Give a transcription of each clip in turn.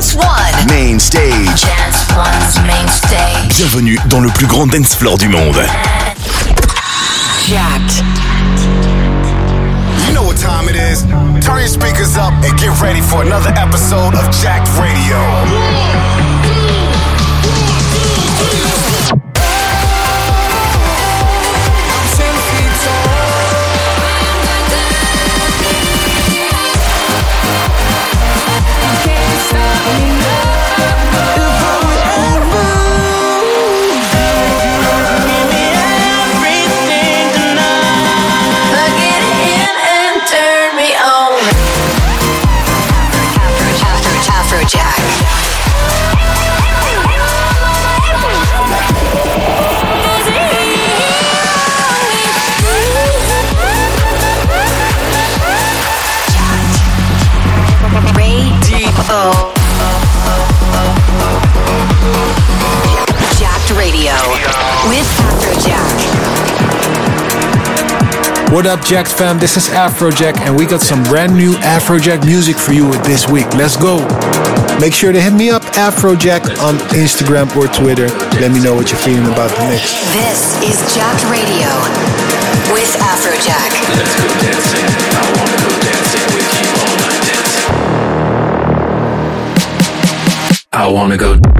Dance One. Main stage. Dance One's main stage. Bienvenue dans le plus grand dance floor du monde. Jacked. You know what time it is. Turn your speakers up and get ready for another episode of Jacked Radio. What up, Jacked fam? This is Afrojack, and we got some brand new Afrojack music for you this week. Let's go. Make sure to hit me up, Afrojack, on Instagram or Twitter. Let me know what you're feeling about the mix. This is Jacked Radio with Afrojack. Let's go dancing. I wanna go dancing with you all night dancing. I wanna go.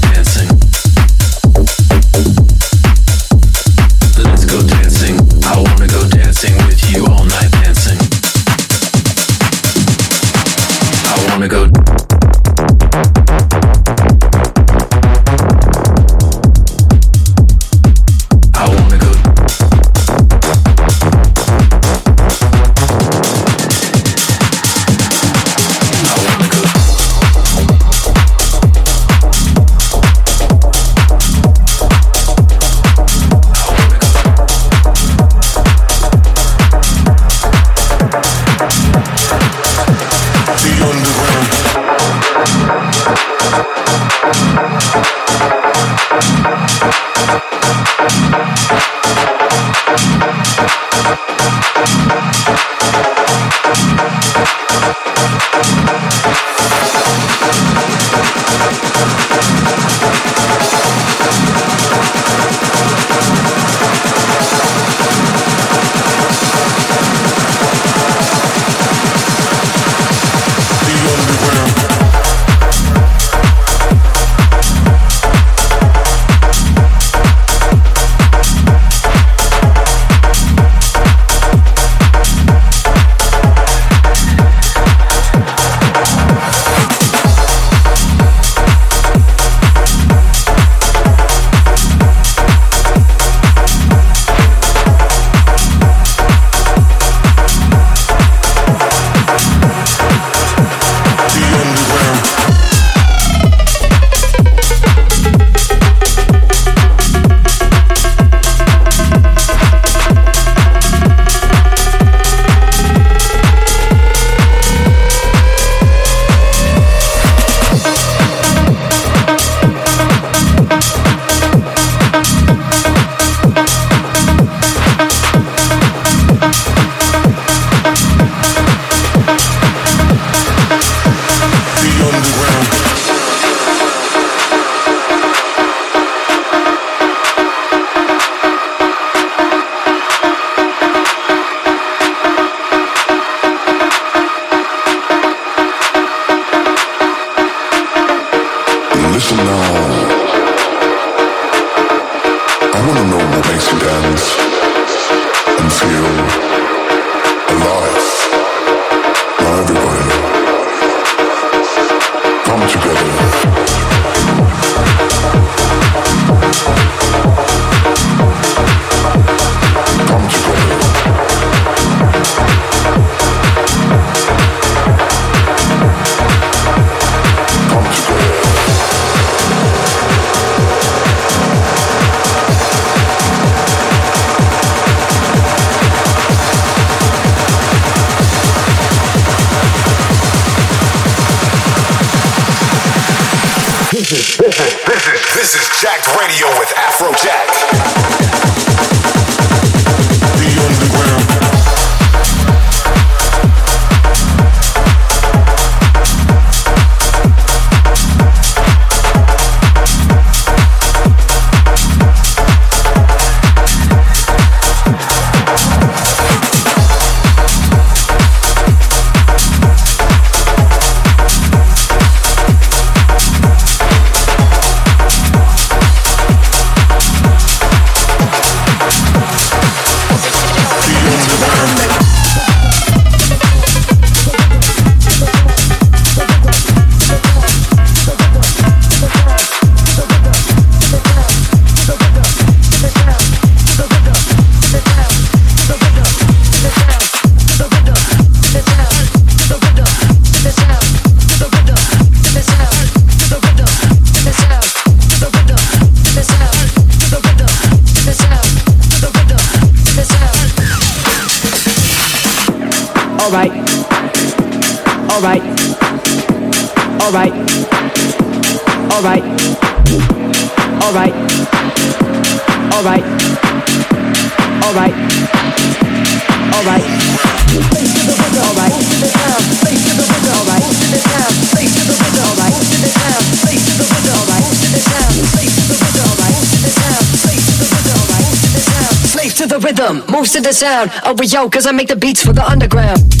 sound of Rio, cause I make the beats for the underground.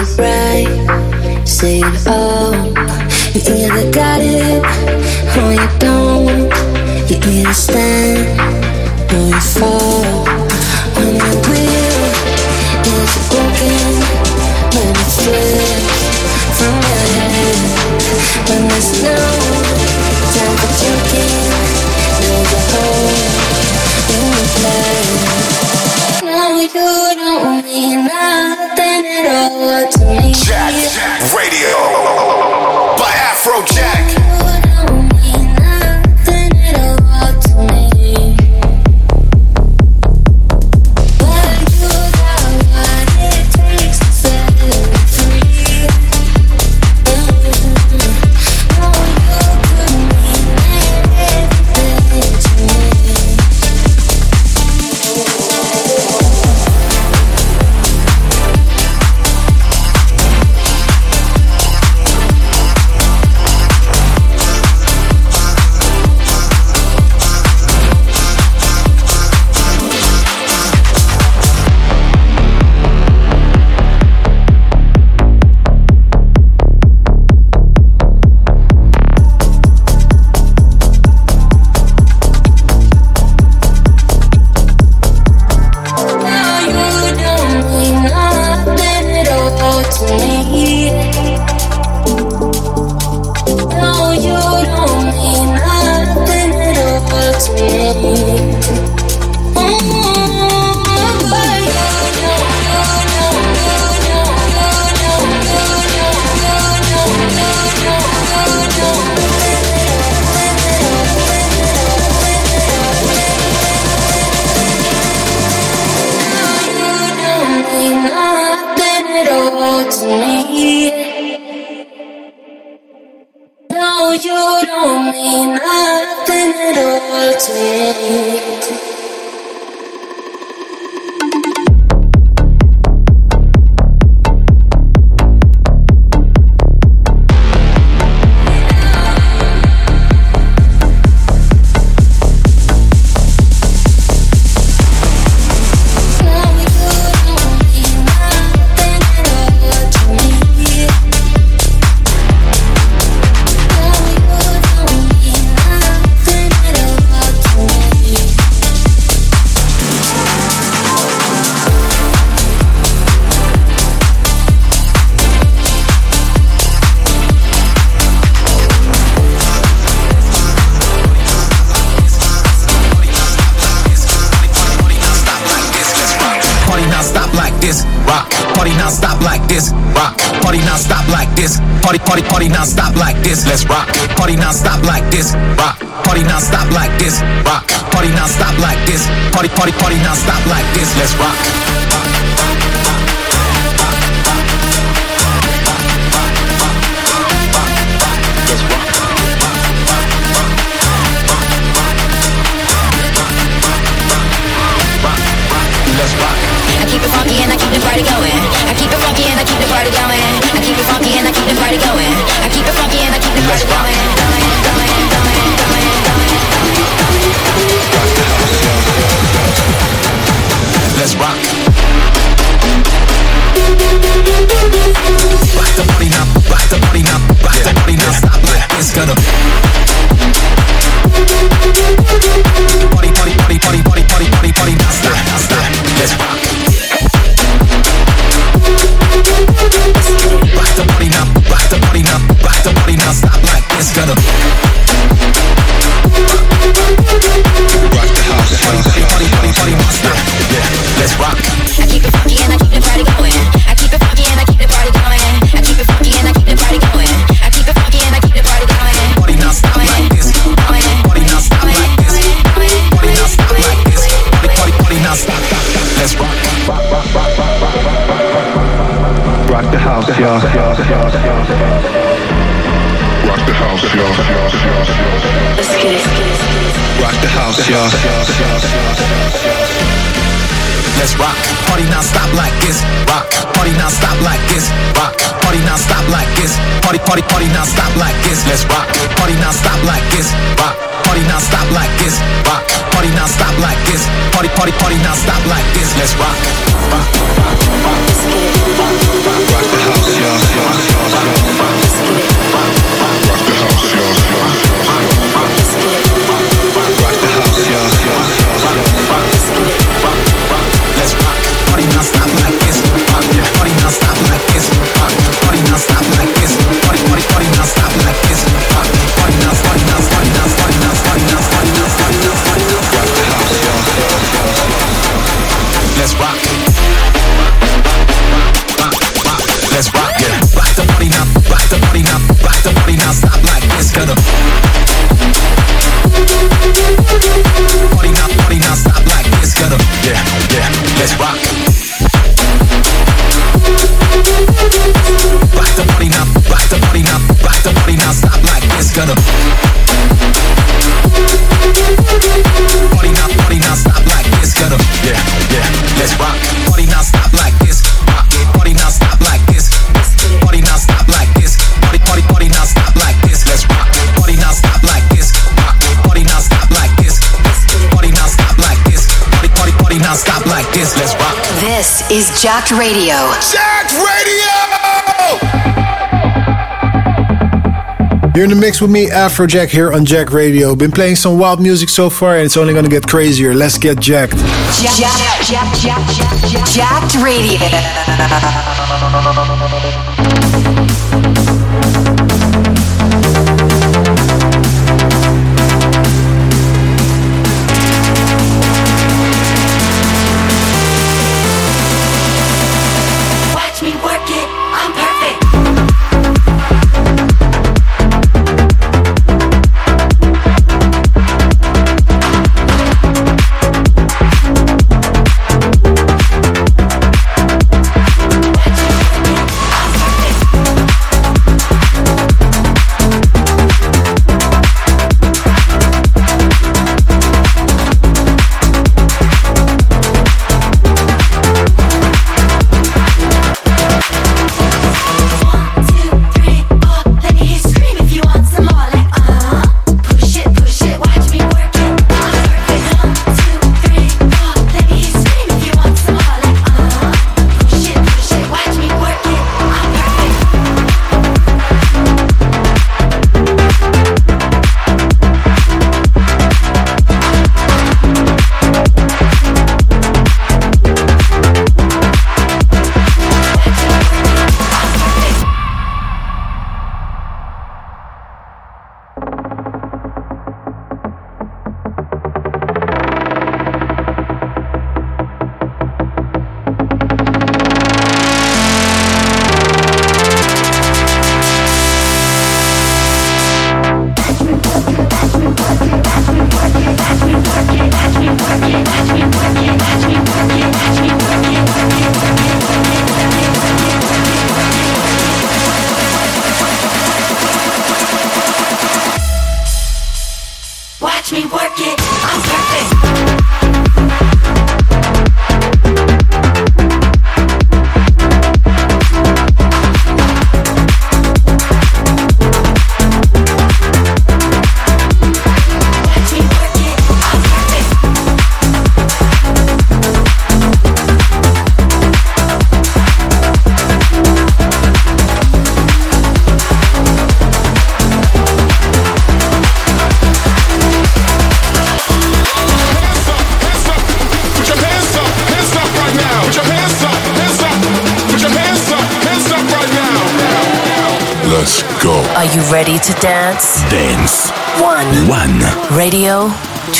it right, say it all. You either got it or you don't. You stand you fall. jack. only nothing at all takes. like this, let's rock. Party non-stop like this, rock. Party non-stop like this, rock. Party non-stop like this. Party, party, party non-stop like this, let's rock. Party, party, party, now stop like this. Let's rock. Party, now stop like this. Rock. Party, now stop like this. Rock. Party, now stop like this. Party, party, party, now stop like this. Let's rock. Rock, rock, rock. Rock the house, y'all. Rock the house, y'all. Rock the house, y'all. Jacked Radio. Jacked Radio! You're in the mix with me, Afrojack, here on Jacked Radio. Been playing some wild music so far, and it's only gonna get crazier. Let's get jacked. Jack, jack, jack, Jack. Jack. jacked Radio.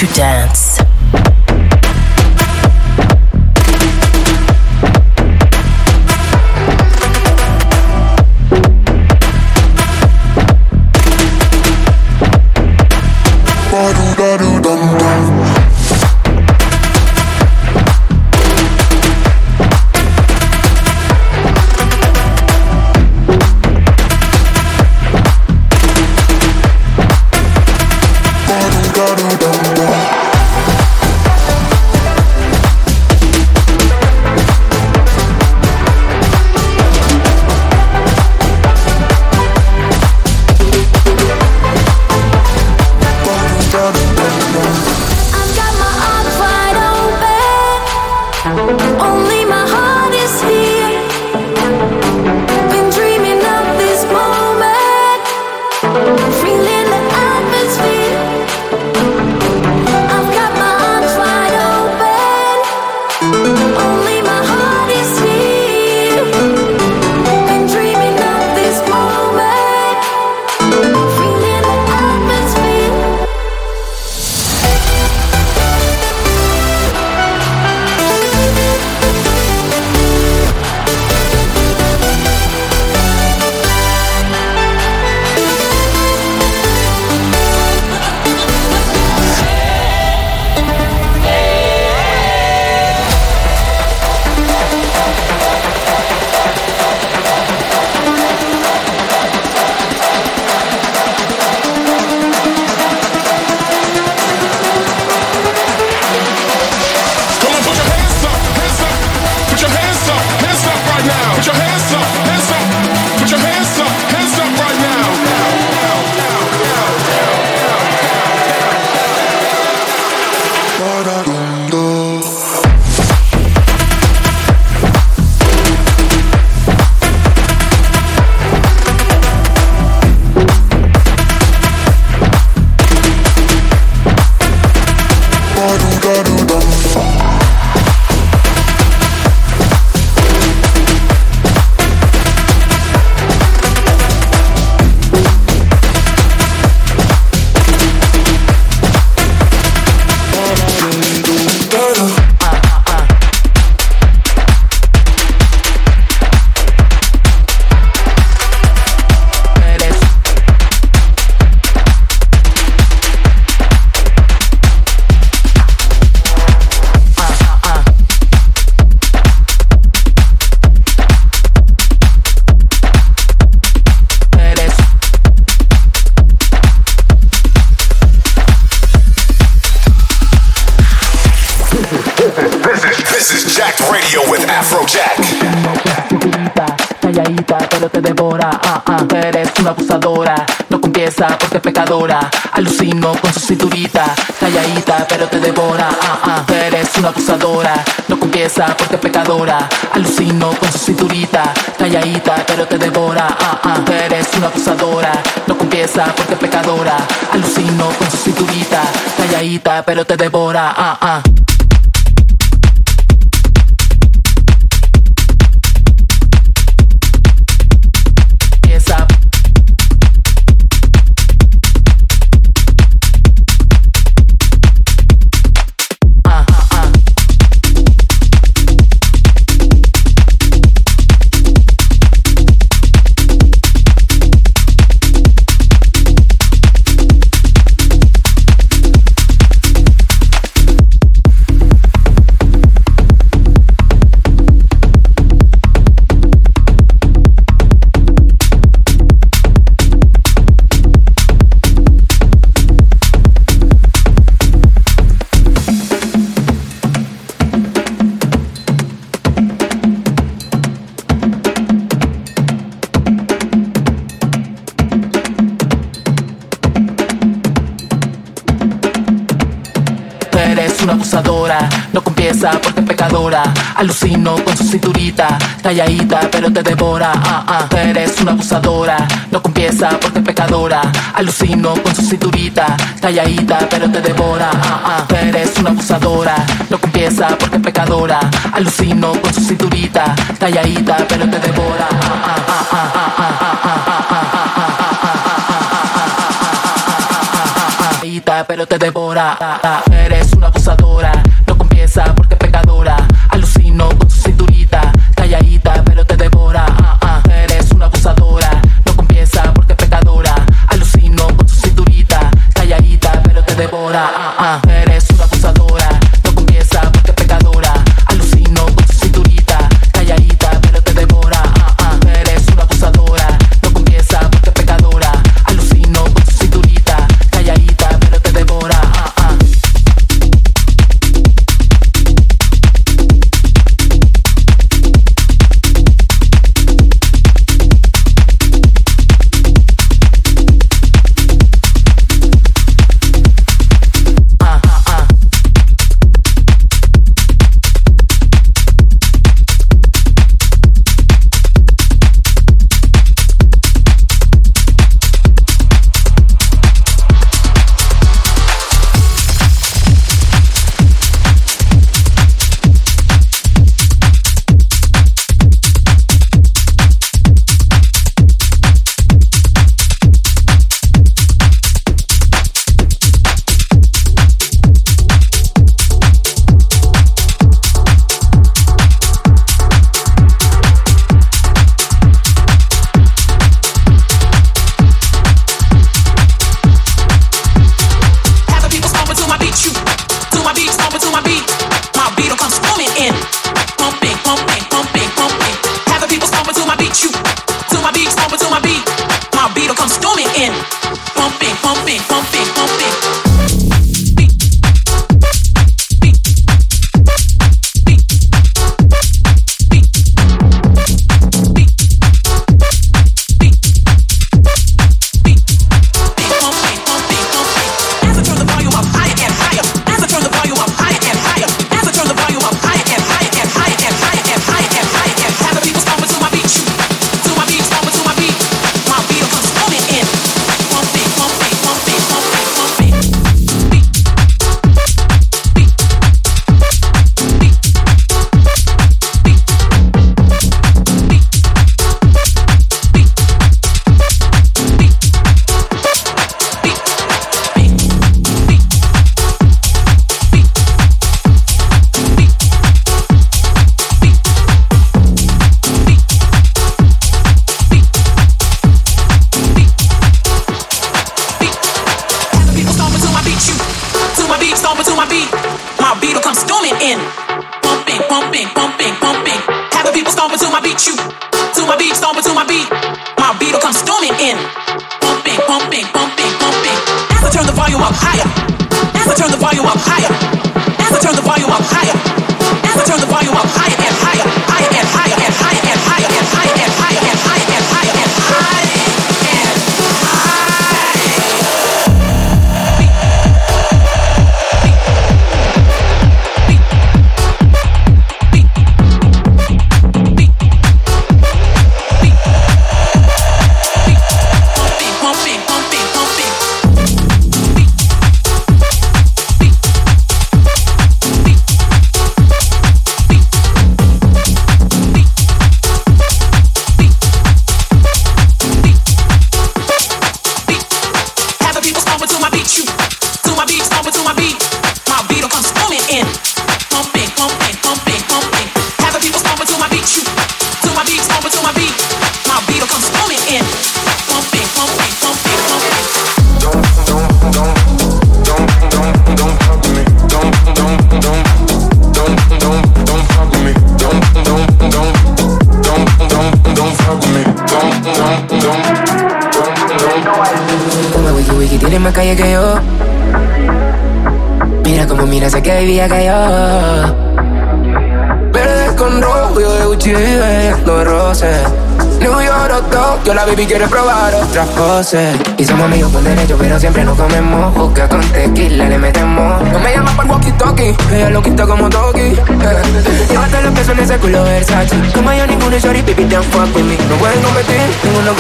Amsterdam. calladita, pero te devora. Ah, ah, eres una abusadora. No confiesa porque pecadora. Alucino con su cinturita. Calladita, pero te devora. Ah, ah, eres una abusadora. No confiesa porque pecadora. Alucino con su cinturita. Calladita, pero te devora. Ah, ah, ah, ah, ah, ah, ah, ah, pero te devora. Eres una abusadora,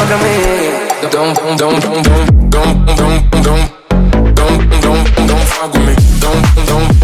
Don't Don't, don't, don't, don't, don't, don't, don't, don't, don't, don't, don't fuck with me. Don't, don't.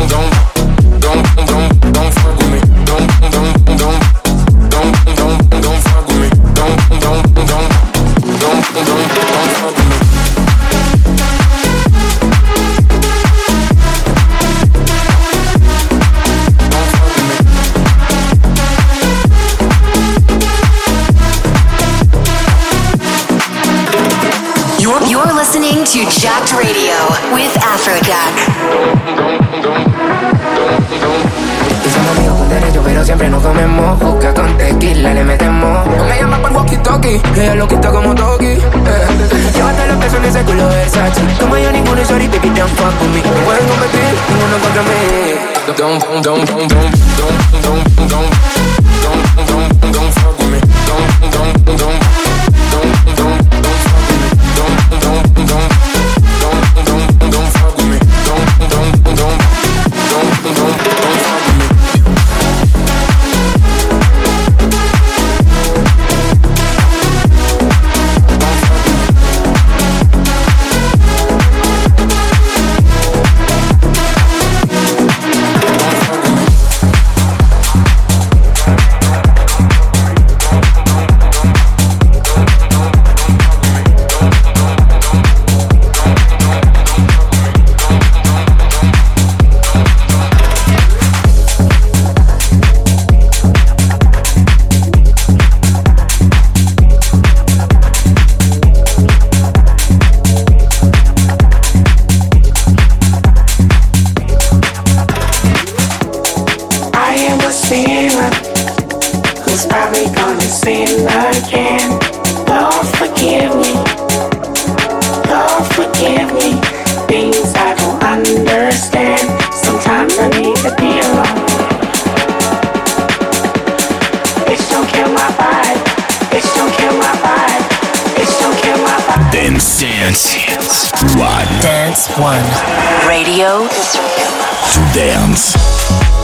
sin again. Lord, forgive me. Lord, forgive me. Things I don't understand. Sometimes I need to be alone. Bitch, don't kill my vibe. Bitch, don't kill my vibe. Bitch, don't kill my vibe. Then dance, dance. One. Dance one. Radio. To dance.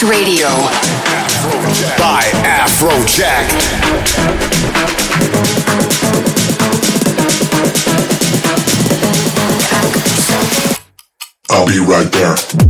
is Jacked Radio. By Afrojack. I'll be right there.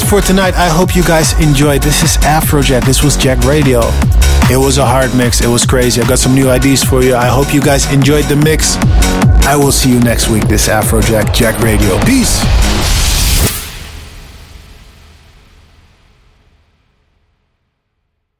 it for tonight. I hope you guys enjoyed. This is Afrojack. This was Jacked Radio. It was a hard mix. It was crazy. I got some new ideas for you. I hope you guys enjoyed the mix. I will see you next week. This Afrojack Jacked Radio. Peace.